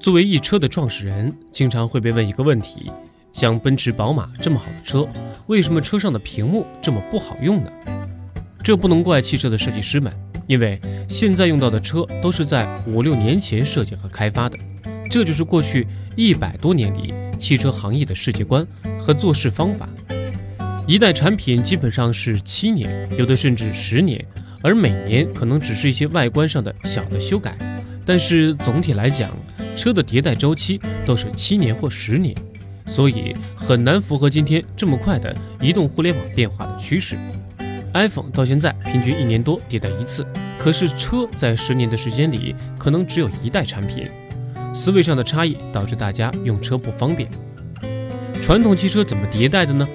作为一车的创始人，经常会被问一个问题：像奔驰、宝马这么好的车，为什么车上的屏幕这么不好用呢？这不能怪汽车的设计师们，因为现在用到的车都是在五六年前设计和开发的，这就是过去一百多年里汽车行业的世界观和做事方法。一代产品基本上是七年，有的甚至十年，而每年可能只是一些外观上的小的修改，但是总体来讲。车的迭代周期都是七年或十年，所以很难符合今天这么快的移动互联网变化的趋势。iPhone 到现在平均一年多迭代一次，可是车在十年的时间里可能只有一代产品。思维上的差异导致大家用车不方便。传统汽车怎么迭代的呢？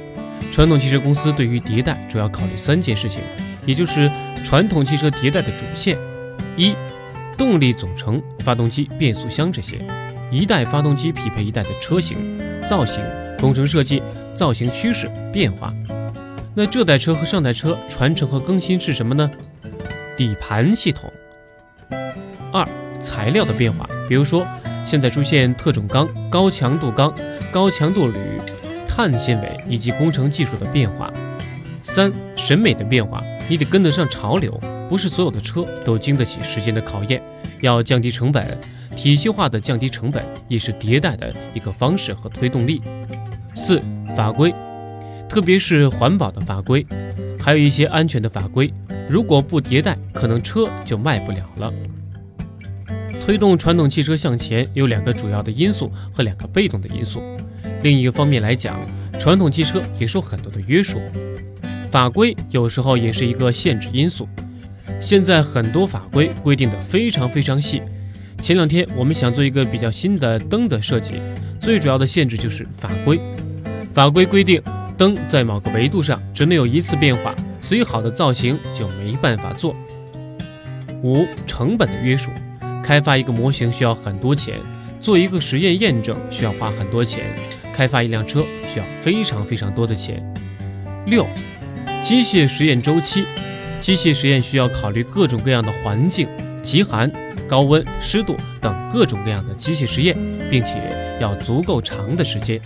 传统汽车公司对于迭代主要考虑三件事情，也就是传统汽车迭代的主线：一。动力总成、发动机、变速箱这些，一代发动机匹配一代的车型、造型、工程设计、造型趋势变化。那这代车和上代车传承和更新是什么呢？底盘系统。二、材料的变化，比如说现在出现特种钢、高强度钢、高强度铝、碳纤维以及工程技术的变化。三、审美的变化，你得跟得上潮流。不是所有的车都经得起时间的考验，要降低成本，体系化的降低成本也是迭代的一个方式和推动力。四、法规，特别是环保的法规，还有一些安全的法规，如果不迭代，可能车就卖不了了。推动传统汽车向前有两个主要的因素和两个被动的因素。另一个方面来讲，传统汽车也受很多的约束，法规有时候也是一个限制因素。现在很多法规规定的非常非常细。前两天我们想做一个比较新的灯的设计，最主要的限制就是法规。法规规定灯在某个维度上只能有一次变化，所以好的造型就没办法做。五、成本的约束，开发一个模型需要很多钱，做一个实验验证需要花很多钱，开发一辆车需要非常非常多的钱。六、机械实验周期。机械实验需要考虑各种各样的环境，极寒、高温、湿度等各种各样的机械实验，并且要足够长的时间。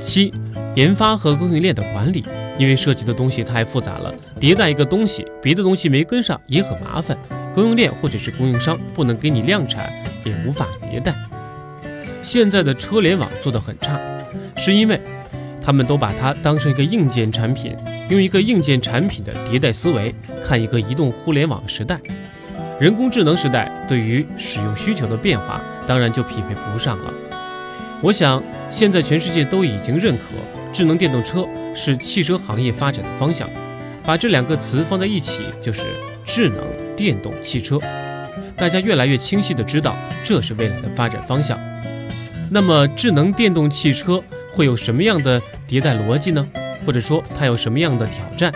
七、研发和供应链的管理，因为涉及的东西太复杂了，迭代一个东西，别的东西没跟上也很麻烦，供应链或者是供应商不能给你量产，也无法迭代。现在的车联网做得很差，是因为。他们都把它当成一个硬件产品，用一个硬件产品的迭代思维看一个移动互联网时代、人工智能时代，对于使用需求的变化，当然就匹配不上了。我想，现在全世界都已经认可智能电动车是汽车行业发展的方向，把这两个词放在一起就是智能电动汽车。大家越来越清晰地知道，这是未来的发展方向。那么，智能电动汽车。会有什么样的迭代逻辑呢？或者说它有什么样的挑战？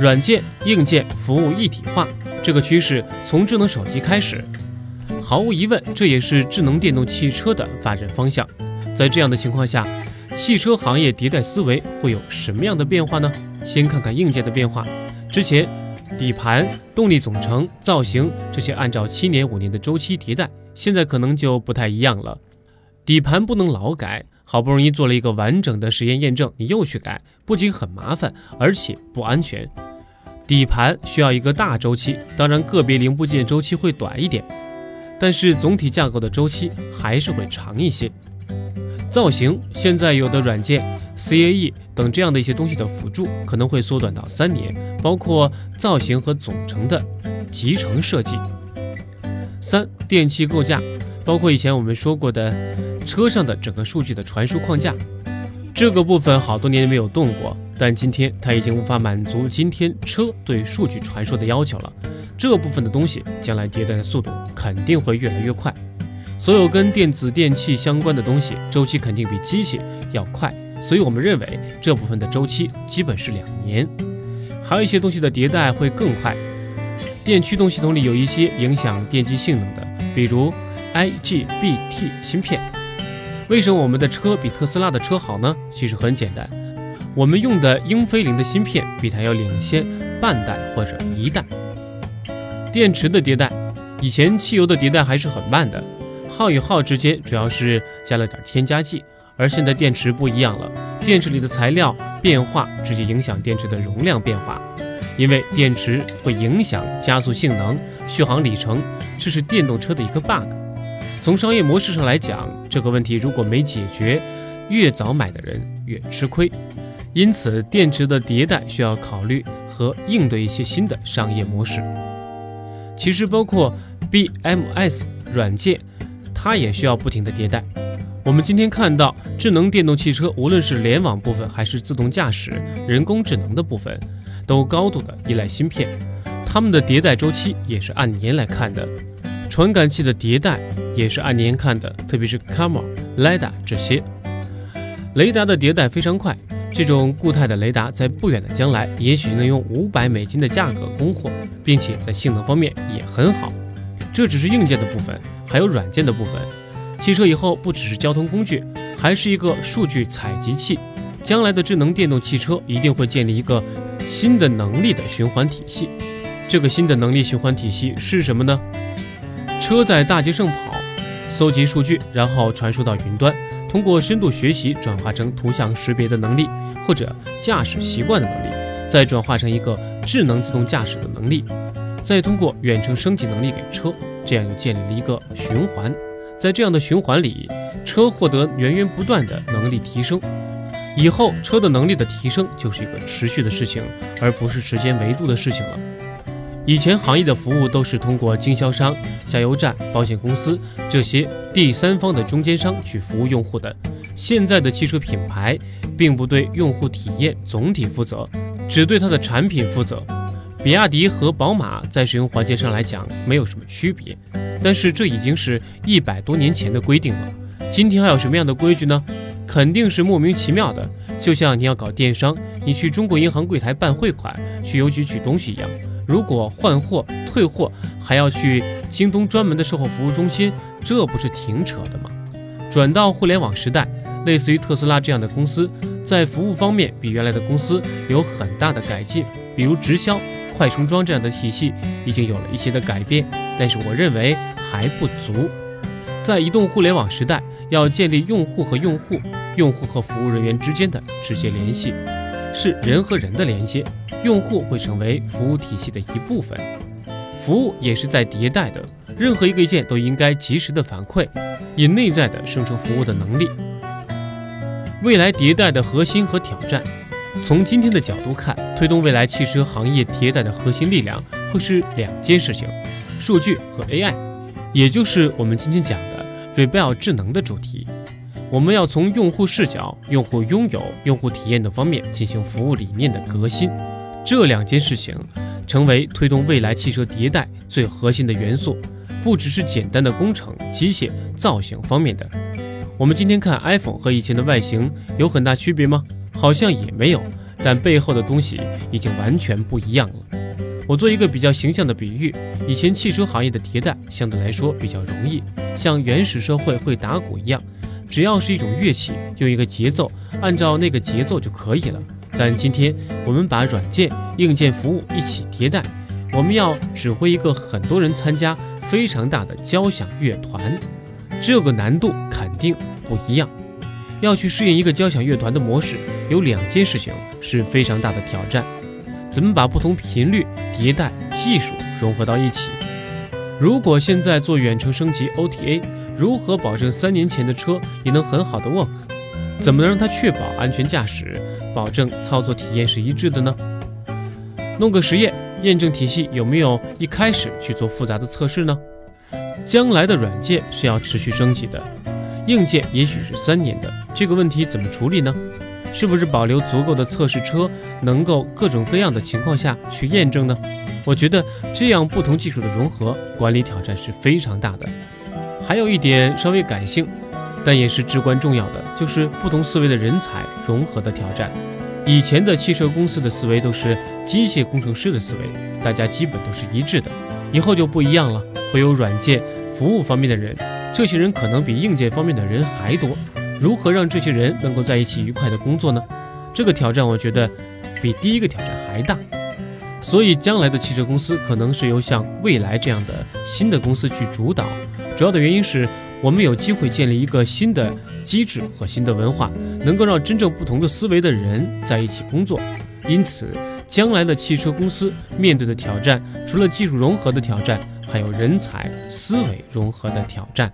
软件、硬件、服务一体化这个趋势从智能手机开始，毫无疑问，这也是智能电动汽车的发展方向。在这样的情况下，汽车行业迭代思维会有什么样的变化呢？先看看硬件的变化。之前，底盘、动力总成、造型这些按照七年、五年的周期迭代，现在可能就不太一样了。底盘不能老改。好不容易做了一个完整的实验验证，你又去改，不仅很麻烦，而且不安全。底盘需要一个大周期，当然个别零部件周期会短一点，但是总体架构的周期还是会长一些。造型现在有的软件 CAE 等这样的一些东西的辅助，可能会缩短到三年，包括造型和总成的集成设计。三电气构架，包括以前我们说过的。车上的整个数据的传输框架，这个部分好多年没有动过，但今天它已经无法满足今天车对数据传输的要求了。这部分的东西将来迭代的速度肯定会越来越快。所有跟电子电器相关的东西，周期肯定比机器要快，所以我们认为这部分的周期基本是两年。还有一些东西的迭代会更快。电驱动系统里有一些影响电机性能的，比如 IGBT 芯片。为什么我们的车比特斯拉的车好呢？其实很简单，我们用的英飞凌的芯片比它要领先半代或者一代。电池的迭代，以前汽油的迭代还是很慢的，号与号之间主要是加了点添加剂，而现在电池不一样了，电池里的材料变化直接影响电池的容量变化，因为电池会影响加速性能、续航里程，这是电动车的一个 bug。从商业模式上来讲，这个问题如果没解决，越早买的人越吃亏。因此，电池的迭代需要考虑和应对一些新的商业模式。其实，包括 BMS 软件。它也需要不停的迭代。我们今天看到智能电动汽车，无论是联网部分还是自动驾驶、人工智能的部分，都高度的依赖芯片。它们的迭代周期也是按年来看的，传感器的迭代也是按年看的，特别是 camera、雷达这些。雷达的迭代非常快，这种固态的雷达在不远的将来，也许能用五百美金的价格供货，并且在性能方面也很好。这只是硬件的部分。还有软件的部分，汽车以后不只是交通工具，还是一个数据采集器。将来的智能电动汽车一定会建立一个新的能力的循环体系。这个新的能力循环体系是什么呢？车在大街上跑，搜集数据，然后传输到云端，通过深度学习转化成图像识别的能力，或者驾驶习惯的能力，再转化成一个智能自动驾驶的能力。再通过远程升级能力给车，这样又建立了一个循环。在这样的循环里，车获得源源不断的能力提升。以后车的能力的提升就是一个持续的事情，而不是时间维度的事情了。以前行业的服务都是通过经销商、加油站、保险公司这些第三方的中间商去服务用户的。现在的汽车品牌并不对用户体验总体负责，只对它的产品负责。比亚迪和宝马在使用环节上来讲没有什么区别，但是这已经是一百多年前的规定了。今天还有什么样的规矩呢？肯定是莫名其妙的。就像你要搞电商，你去中国银行柜台办汇款，去邮局取东西一样。如果换货、退货还要去京东专门的售后服务中心，这不是挺扯的吗？转到互联网时代，类似于特斯拉这样的公司，在服务方面比原来的公司有很大的改进，比如直销。快充桩这样的体系已经有了一些的改变，但是我认为还不足。在移动互联网时代，要建立用户和用户、用户和服务人员之间的直接联系，是人和人的连接。用户会成为服务体系的一部分，服务也是在迭代的。任何一个意见都应该及时的反馈，以内在的生成服务的能力。未来迭代的核心和挑战。从今天的角度看，推动未来汽车行业迭代的核心力量会是两件事情：数据和 AI，也就是我们今天讲的 Rebel 智能的主题。我们要从用户视角、用户拥有、用户体验等方面进行服务理念的革新。这两件事情成为推动未来汽车迭代最核心的元素，不只是简单的工程、机械、造型方面的。我们今天看 iPhone 和以前的外形有很大区别吗？好像也没有，但背后的东西已经完全不一样了。我做一个比较形象的比喻：以前汽车行业的迭代相对来说比较容易，像原始社会会打鼓一样，只要是一种乐器，用一个节奏，按照那个节奏就可以了。但今天我们把软件、硬件、服务一起迭代，我们要指挥一个很多人参加、非常大的交响乐团，这个难度肯定不一样。要去适应一个交响乐团的模式。有两件事情是非常大的挑战：怎么把不同频率、迭代技术融合到一起？如果现在做远程升级 OTA，如何保证三年前的车也能很好的 work？怎么能让它确保安全驾驶，保证操作体验是一致的呢？弄个实验验证体系有没有一开始去做复杂的测试呢？将来的软件是要持续升级的，硬件也许是三年的，这个问题怎么处理呢？是不是保留足够的测试车，能够各种各样的情况下去验证呢？我觉得这样不同技术的融合管理挑战是非常大的。还有一点稍微感性，但也是至关重要的，就是不同思维的人才融合的挑战。以前的汽车公司的思维都是机械工程师的思维，大家基本都是一致的。以后就不一样了，会有软件服务方面的人，这些人可能比硬件方面的人还多。如何让这些人能够在一起愉快的工作呢？这个挑战我觉得比第一个挑战还大。所以将来的汽车公司可能是由像蔚来这样的新的公司去主导。主要的原因是我们有机会建立一个新的机制和新的文化，能够让真正不同的思维的人在一起工作。因此，将来的汽车公司面对的挑战，除了技术融合的挑战，还有人才思维融合的挑战。